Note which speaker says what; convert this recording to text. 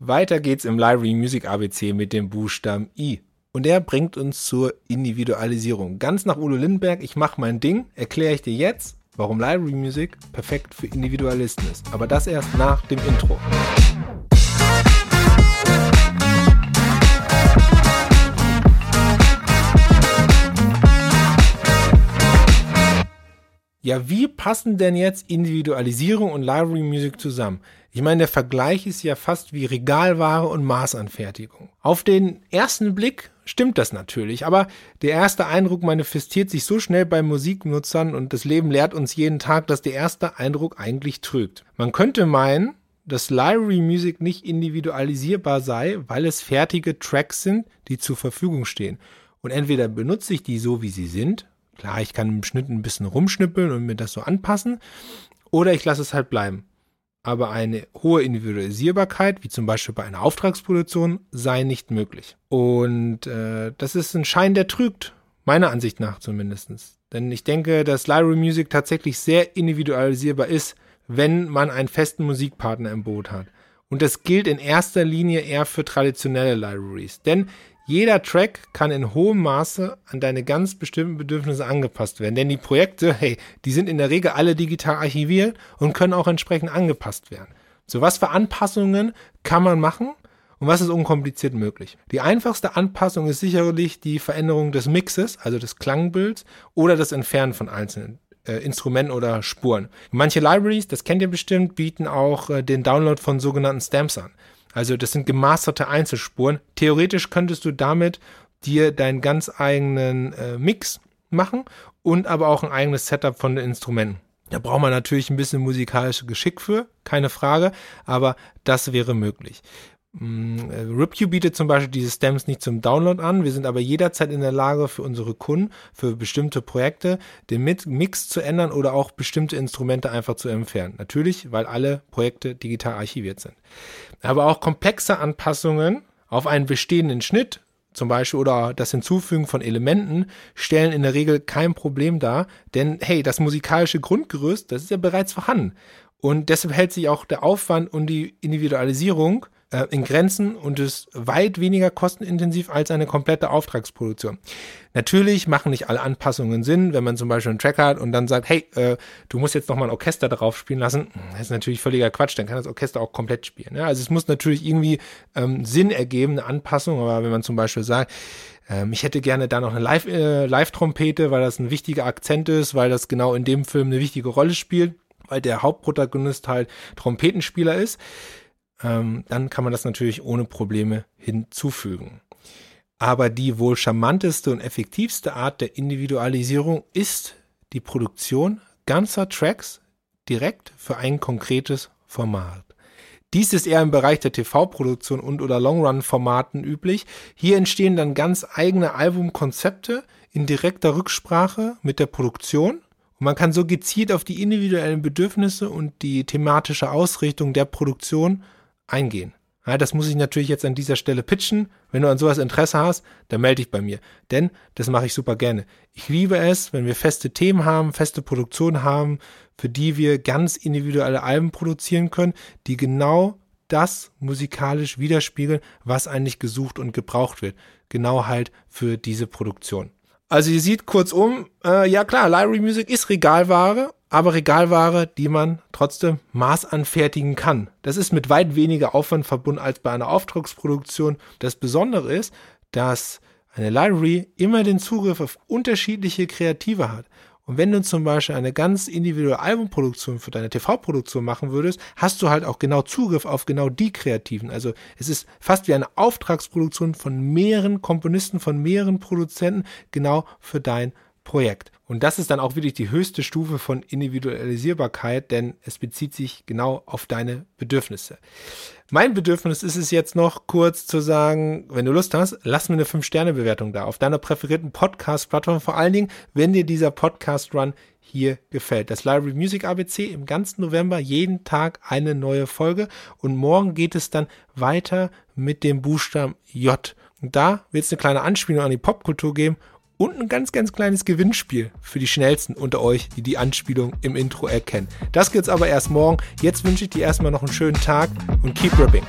Speaker 1: Weiter geht's im Library Music ABC mit dem Buchstaben I. Und der bringt uns zur Individualisierung. Ganz nach Udo Lindenberg, ich mache mein Ding, erkläre ich dir jetzt, warum Library Music perfekt für Individualisten ist. Aber das erst nach dem Intro. Ja, wie passen denn jetzt Individualisierung und Library Music zusammen? Ich meine, der Vergleich ist ja fast wie Regalware und Maßanfertigung. Auf den ersten Blick stimmt das natürlich, aber der erste Eindruck manifestiert sich so schnell bei Musiknutzern und das Leben lehrt uns jeden Tag, dass der erste Eindruck eigentlich trügt. Man könnte meinen, dass Library Music nicht individualisierbar sei, weil es fertige Tracks sind, die zur Verfügung stehen. Und entweder benutze ich die so, wie sie sind, klar, ich kann im Schnitt ein bisschen rumschnippeln und mir das so anpassen, oder ich lasse es halt bleiben aber eine hohe Individualisierbarkeit, wie zum Beispiel bei einer Auftragsproduktion, sei nicht möglich. Und äh, das ist ein Schein, der trügt, meiner Ansicht nach zumindest. Denn ich denke, dass Library Music tatsächlich sehr individualisierbar ist, wenn man einen festen Musikpartner im Boot hat. Und das gilt in erster Linie eher für traditionelle Libraries. Denn jeder Track kann in hohem Maße an deine ganz bestimmten Bedürfnisse angepasst werden. Denn die Projekte, hey, die sind in der Regel alle digital archiviert und können auch entsprechend angepasst werden. So was für Anpassungen kann man machen und was ist unkompliziert möglich? Die einfachste Anpassung ist sicherlich die Veränderung des Mixes, also des Klangbilds oder das Entfernen von einzelnen äh, Instrumenten oder Spuren. Manche Libraries, das kennt ihr bestimmt, bieten auch äh, den Download von sogenannten Stamps an. Also das sind gemasterte Einzelspuren. Theoretisch könntest du damit dir deinen ganz eigenen äh, Mix machen und aber auch ein eigenes Setup von den Instrumenten. Da braucht man natürlich ein bisschen musikalisches Geschick für, keine Frage, aber das wäre möglich. Mm, äh, RipQ bietet zum Beispiel diese Stems nicht zum Download an. Wir sind aber jederzeit in der Lage, für unsere Kunden, für bestimmte Projekte, den Mix zu ändern oder auch bestimmte Instrumente einfach zu entfernen. Natürlich, weil alle Projekte digital archiviert sind. Aber auch komplexe Anpassungen auf einen bestehenden Schnitt, zum Beispiel, oder das Hinzufügen von Elementen, stellen in der Regel kein Problem dar. Denn, hey, das musikalische Grundgerüst, das ist ja bereits vorhanden. Und deshalb hält sich auch der Aufwand und die Individualisierung äh, in Grenzen und ist weit weniger kostenintensiv als eine komplette Auftragsproduktion. Natürlich machen nicht alle Anpassungen Sinn, wenn man zum Beispiel einen Track hat und dann sagt, hey, äh, du musst jetzt noch mal ein Orchester darauf spielen lassen. Das ist natürlich völliger Quatsch, dann kann das Orchester auch komplett spielen. Ja? Also es muss natürlich irgendwie ähm, Sinn ergeben, eine Anpassung, aber wenn man zum Beispiel sagt, ähm, ich hätte gerne da noch eine Live, äh, Live-Trompete, weil das ein wichtiger Akzent ist, weil das genau in dem Film eine wichtige Rolle spielt, weil der Hauptprotagonist halt Trompetenspieler ist ähm, dann kann man das natürlich ohne Probleme hinzufügen. Aber die wohl charmanteste und effektivste Art der Individualisierung ist die Produktion ganzer Tracks direkt für ein konkretes Format. Dies ist eher im Bereich der TV-Produktion und oder Longrun-Formaten üblich. Hier entstehen dann ganz eigene Albumkonzepte in direkter Rücksprache mit der Produktion. Und man kann so gezielt auf die individuellen Bedürfnisse und die thematische Ausrichtung der Produktion eingehen. Ja, das muss ich natürlich jetzt an dieser Stelle pitchen. Wenn du an sowas Interesse hast, dann melde dich bei mir. Denn das mache ich super gerne. Ich liebe es, wenn wir feste Themen haben, feste Produktionen haben, für die wir ganz individuelle Alben produzieren können, die genau das musikalisch widerspiegeln, was eigentlich gesucht und gebraucht wird. Genau halt für diese Produktion. Also ihr seht kurzum, äh, ja klar, Library Music ist Regalware aber Regalware, die man trotzdem maßanfertigen kann. Das ist mit weit weniger Aufwand verbunden als bei einer Auftragsproduktion. Das Besondere ist, dass eine Library immer den Zugriff auf unterschiedliche Kreative hat. Und wenn du zum Beispiel eine ganz individuelle Albumproduktion für deine TV-Produktion machen würdest, hast du halt auch genau Zugriff auf genau die Kreativen. Also es ist fast wie eine Auftragsproduktion von mehreren Komponisten, von mehreren Produzenten, genau für dein Projekt. Und das ist dann auch wirklich die höchste Stufe von Individualisierbarkeit, denn es bezieht sich genau auf deine Bedürfnisse. Mein Bedürfnis ist es jetzt noch kurz zu sagen, wenn du Lust hast, lass mir eine 5-Sterne-Bewertung da auf deiner präferierten Podcast-Plattform. Vor allen Dingen, wenn dir dieser Podcast-Run hier gefällt. Das Library Music ABC im ganzen November jeden Tag eine neue Folge und morgen geht es dann weiter mit dem Buchstaben J. Und da wird es eine kleine Anspielung an die Popkultur geben und ein ganz, ganz kleines Gewinnspiel für die Schnellsten unter euch, die die Anspielung im Intro erkennen. Das gibt's aber erst morgen. Jetzt wünsche ich dir erstmal noch einen schönen Tag und keep ripping.